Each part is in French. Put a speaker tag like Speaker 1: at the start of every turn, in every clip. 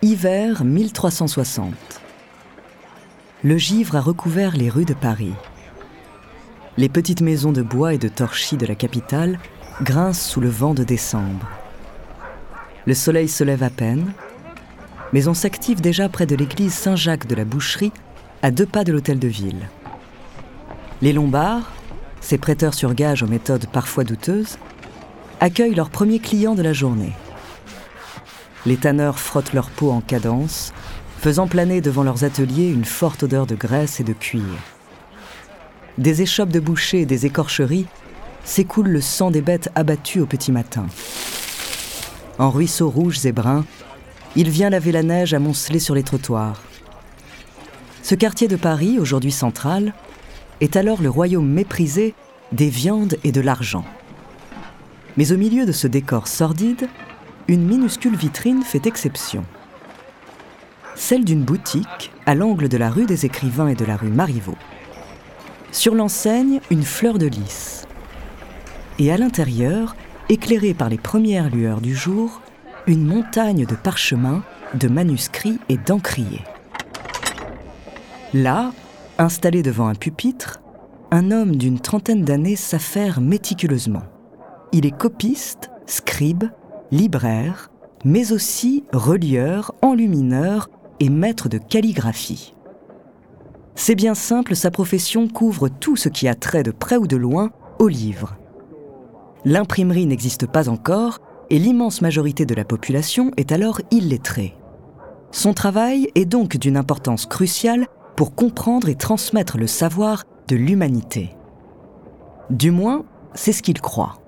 Speaker 1: Hiver 1360. Le givre a recouvert les rues de Paris. Les petites maisons de bois et de torchis de la capitale grincent sous le vent de décembre. Le soleil se lève à peine, mais on s'active déjà près de l'église Saint-Jacques de la Boucherie, à deux pas de l'hôtel de ville. Les Lombards, ces prêteurs sur gage aux méthodes parfois douteuses, accueillent leurs premiers clients de la journée. Les tanneurs frottent leur peau en cadence, faisant planer devant leurs ateliers une forte odeur de graisse et de cuir. Des échoppes de bouchers et des écorcheries s'écoule le sang des bêtes abattues au petit matin. En ruisseaux rouges et bruns, il vient laver la neige amoncelée sur les trottoirs. Ce quartier de Paris, aujourd'hui central, est alors le royaume méprisé des viandes et de l'argent. Mais au milieu de ce décor sordide, une minuscule vitrine fait exception. Celle d'une boutique à l'angle de la rue des Écrivains et de la rue Marivaux. Sur l'enseigne, une fleur de lys. Et à l'intérieur, éclairée par les premières lueurs du jour, une montagne de parchemins, de manuscrits et d'encriers. Là, installé devant un pupitre, un homme d'une trentaine d'années s'affaire méticuleusement. Il est copiste, scribe, libraire, mais aussi relieur, enlumineur et maître de calligraphie. C'est bien simple, sa profession couvre tout ce qui a trait de près ou de loin au livre. L'imprimerie n'existe pas encore et l'immense majorité de la population est alors illettrée. Son travail est donc d'une importance cruciale pour comprendre et transmettre le savoir de l'humanité. Du moins, c'est ce qu'il croit.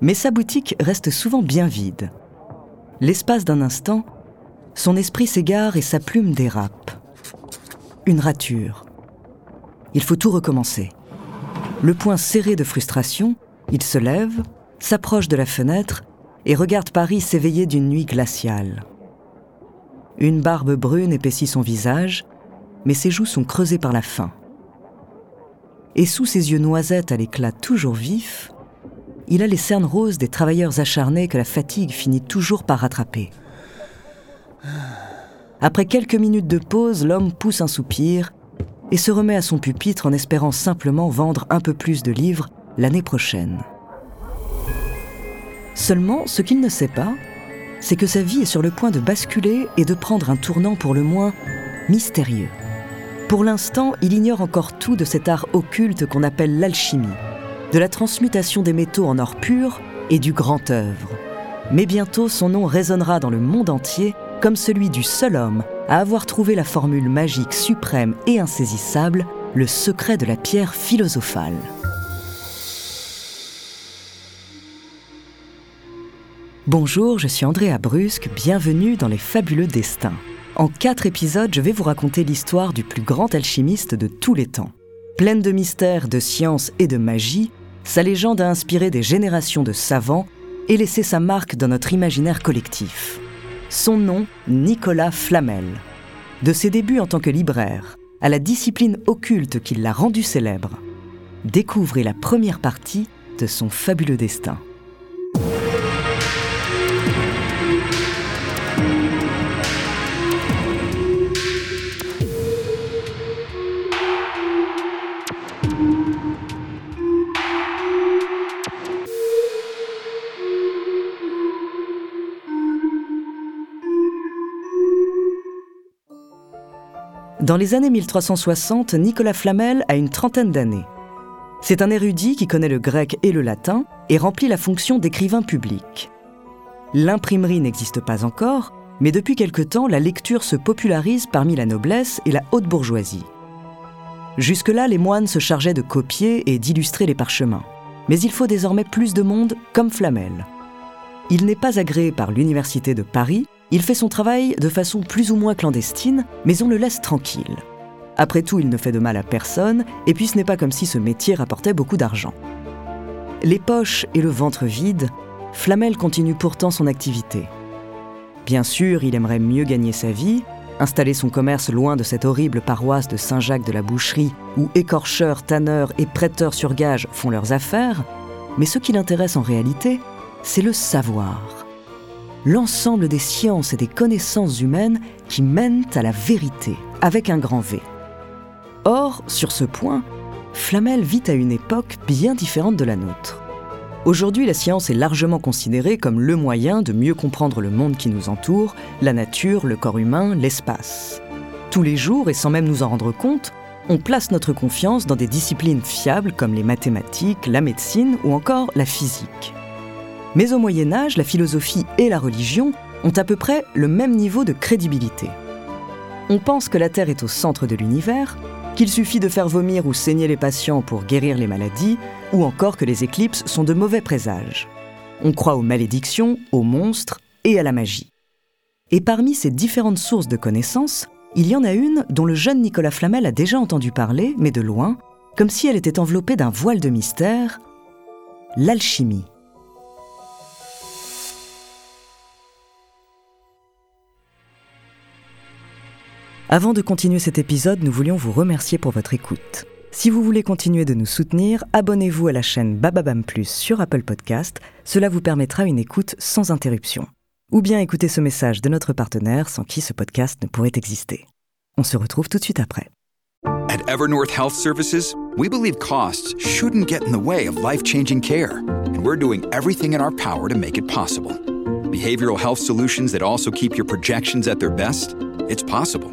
Speaker 1: Mais sa boutique reste souvent bien vide. L'espace d'un instant, son esprit s'égare et sa plume dérape. Une rature. Il faut tout recommencer. Le poing serré de frustration, il se lève, s'approche de la fenêtre et regarde Paris s'éveiller d'une nuit glaciale. Une barbe brune épaissit son visage, mais ses joues sont creusées par la faim. Et sous ses yeux noisettes à l'éclat toujours vif, il a les cernes roses des travailleurs acharnés que la fatigue finit toujours par rattraper. Après quelques minutes de pause, l'homme pousse un soupir et se remet à son pupitre en espérant simplement vendre un peu plus de livres l'année prochaine. Seulement, ce qu'il ne sait pas, c'est que sa vie est sur le point de basculer et de prendre un tournant pour le moins mystérieux. Pour l'instant, il ignore encore tout de cet art occulte qu'on appelle l'alchimie de la transmutation des métaux en or pur et du grand œuvre. Mais bientôt, son nom résonnera dans le monde entier comme celui du seul homme à avoir trouvé la formule magique suprême et insaisissable, le secret de la pierre philosophale. Bonjour, je suis Andrea Brusque, bienvenue dans Les Fabuleux Destins. En quatre épisodes, je vais vous raconter l'histoire du plus grand alchimiste de tous les temps. Pleine de mystères, de science et de magie, sa légende a inspiré des générations de savants et laissé sa marque dans notre imaginaire collectif. Son nom, Nicolas Flamel. De ses débuts en tant que libraire à la discipline occulte qui l'a rendu célèbre, découvrez la première partie de son fabuleux destin. Dans les années 1360, Nicolas Flamel a une trentaine d'années. C'est un érudit qui connaît le grec et le latin et remplit la fonction d'écrivain public. L'imprimerie n'existe pas encore, mais depuis quelque temps, la lecture se popularise parmi la noblesse et la haute bourgeoisie. Jusque-là, les moines se chargeaient de copier et d'illustrer les parchemins. Mais il faut désormais plus de monde comme Flamel. Il n'est pas agréé par l'Université de Paris, il fait son travail de façon plus ou moins clandestine, mais on le laisse tranquille. Après tout, il ne fait de mal à personne, et puis ce n'est pas comme si ce métier rapportait beaucoup d'argent. Les poches et le ventre vides, Flamel continue pourtant son activité. Bien sûr, il aimerait mieux gagner sa vie, installer son commerce loin de cette horrible paroisse de Saint-Jacques de la Boucherie où écorcheurs, tanneurs et prêteurs sur gage font leurs affaires, mais ce qui l'intéresse en réalité, c'est le savoir. L'ensemble des sciences et des connaissances humaines qui mènent à la vérité, avec un grand V. Or, sur ce point, Flamel vit à une époque bien différente de la nôtre. Aujourd'hui, la science est largement considérée comme le moyen de mieux comprendre le monde qui nous entoure, la nature, le corps humain, l'espace. Tous les jours, et sans même nous en rendre compte, on place notre confiance dans des disciplines fiables comme les mathématiques, la médecine ou encore la physique. Mais au Moyen Âge, la philosophie et la religion ont à peu près le même niveau de crédibilité. On pense que la Terre est au centre de l'univers, qu'il suffit de faire vomir ou saigner les patients pour guérir les maladies, ou encore que les éclipses sont de mauvais présages. On croit aux malédictions, aux monstres et à la magie. Et parmi ces différentes sources de connaissances, il y en a une dont le jeune Nicolas Flamel a déjà entendu parler, mais de loin, comme si elle était enveloppée d'un voile de mystère, l'alchimie. Avant de continuer cet épisode, nous voulions vous remercier pour votre écoute. Si vous voulez continuer de nous soutenir, abonnez-vous à la chaîne Bababam Plus sur Apple Podcast, cela vous permettra une écoute sans interruption. Ou bien écoutez ce message de notre partenaire sans qui ce podcast ne pourrait exister. On se retrouve tout de suite après.
Speaker 2: At Evernorth Health Services, we believe costs shouldn't get in the way of life-changing care, and we're doing everything in our power to make it possible. Behavioral health solutions that also keep your projections at their best? It's possible.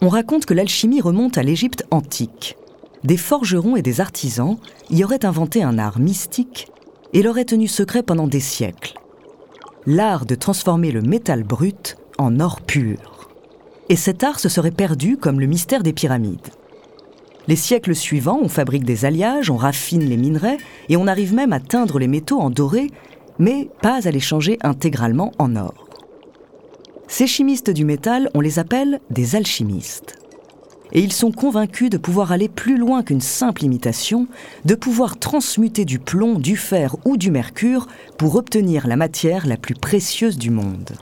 Speaker 1: On raconte que l'alchimie remonte à l'Égypte antique. Des forgerons et des artisans y auraient inventé un art mystique et l'auraient tenu secret pendant des siècles. L'art de transformer le métal brut en or pur. Et cet art se serait perdu comme le mystère des pyramides. Les siècles suivants, on fabrique des alliages, on raffine les minerais et on arrive même à teindre les métaux en doré, mais pas à les changer intégralement en or. Ces chimistes du métal, on les appelle des alchimistes. Et ils sont convaincus de pouvoir aller plus loin qu'une simple imitation, de pouvoir transmuter du plomb, du fer ou du mercure pour obtenir la matière la plus précieuse du monde.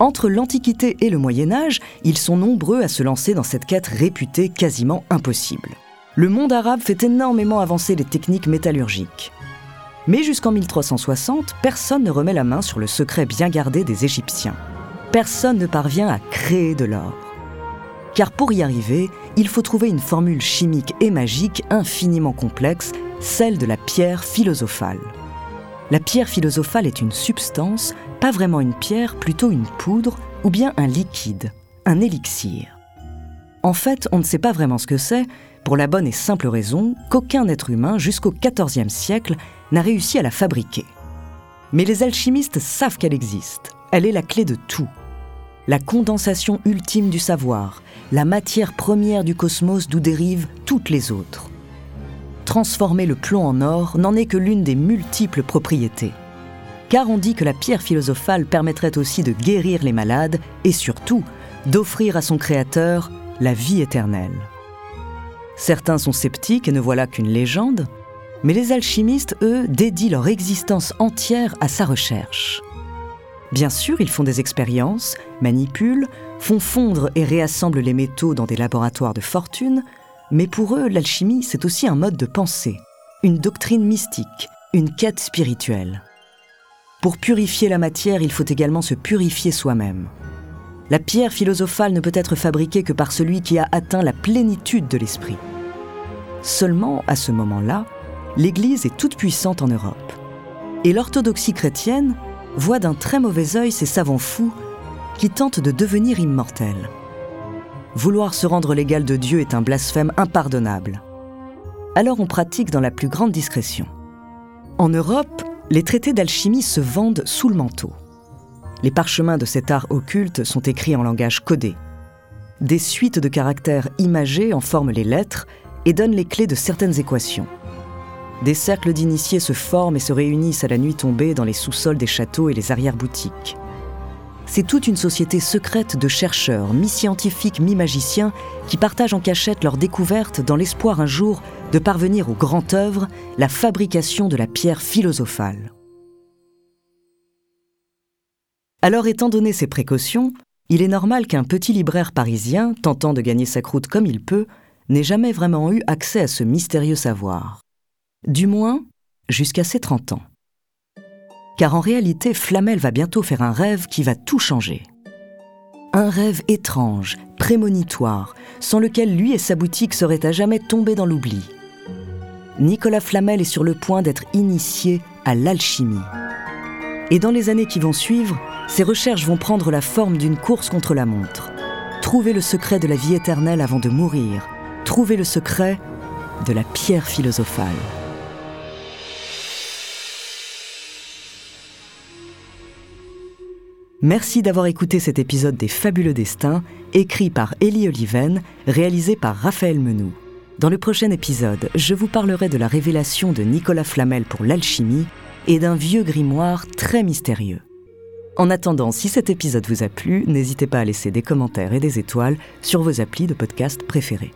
Speaker 1: Entre l'Antiquité et le Moyen Âge, ils sont nombreux à se lancer dans cette quête réputée quasiment impossible. Le monde arabe fait énormément avancer les techniques métallurgiques. Mais jusqu'en 1360, personne ne remet la main sur le secret bien gardé des Égyptiens. Personne ne parvient à créer de l'or. Car pour y arriver, il faut trouver une formule chimique et magique infiniment complexe, celle de la pierre philosophale. La pierre philosophale est une substance, pas vraiment une pierre, plutôt une poudre ou bien un liquide, un élixir. En fait, on ne sait pas vraiment ce que c'est, pour la bonne et simple raison qu'aucun être humain jusqu'au XIVe siècle n'a réussi à la fabriquer. Mais les alchimistes savent qu'elle existe. Elle est la clé de tout. La condensation ultime du savoir, la matière première du cosmos d'où dérivent toutes les autres. transformer le plomb en or n'en est que l'une des multiples propriétés. Car on dit que la pierre philosophale permettrait aussi de guérir les malades et surtout d'offrir à son créateur la vie éternelle. Certains sont sceptiques et ne voilà qu'une légende, mais les alchimistes, eux, dédient leur existence entière à sa recherche. Bien sûr, ils font des expériences, manipulent, font fondre et réassemblent les métaux dans des laboratoires de fortune, mais pour eux, l'alchimie, c'est aussi un mode de pensée, une doctrine mystique, une quête spirituelle. Pour purifier la matière, il faut également se purifier soi-même. La pierre philosophale ne peut être fabriquée que par celui qui a atteint la plénitude de l'esprit. Seulement, à ce moment-là, l'Église est toute puissante en Europe. Et l'orthodoxie chrétienne voit d'un très mauvais œil ces savants fous qui tentent de devenir immortels. Vouloir se rendre l'égal de Dieu est un blasphème impardonnable. Alors on pratique dans la plus grande discrétion. En Europe, les traités d'alchimie se vendent sous le manteau. Les parchemins de cet art occulte sont écrits en langage codé. Des suites de caractères imagés en forment les lettres et donnent les clés de certaines équations. Des cercles d'initiés se forment et se réunissent à la nuit tombée dans les sous-sols des châteaux et les arrière-boutiques. C'est toute une société secrète de chercheurs, mi-scientifiques, mi-magiciens, qui partagent en cachette leurs découvertes dans l'espoir un jour de parvenir au grand œuvre, la fabrication de la pierre philosophale. Alors, étant donné ces précautions, il est normal qu'un petit libraire parisien, tentant de gagner sa croûte comme il peut, n'ait jamais vraiment eu accès à ce mystérieux savoir. Du moins, jusqu'à ses 30 ans. Car en réalité, Flamel va bientôt faire un rêve qui va tout changer. Un rêve étrange, prémonitoire, sans lequel lui et sa boutique seraient à jamais tombés dans l'oubli. Nicolas Flamel est sur le point d'être initié à l'alchimie. Et dans les années qui vont suivre, ses recherches vont prendre la forme d'une course contre la montre. Trouver le secret de la vie éternelle avant de mourir. Trouver le secret de la pierre philosophale. Merci d'avoir écouté cet épisode des Fabuleux Destins, écrit par Élie Oliven, réalisé par Raphaël Menou. Dans le prochain épisode, je vous parlerai de la révélation de Nicolas Flamel pour l'alchimie et d'un vieux grimoire très mystérieux. En attendant, si cet épisode vous a plu, n'hésitez pas à laisser des commentaires et des étoiles sur vos applis de podcast préférés.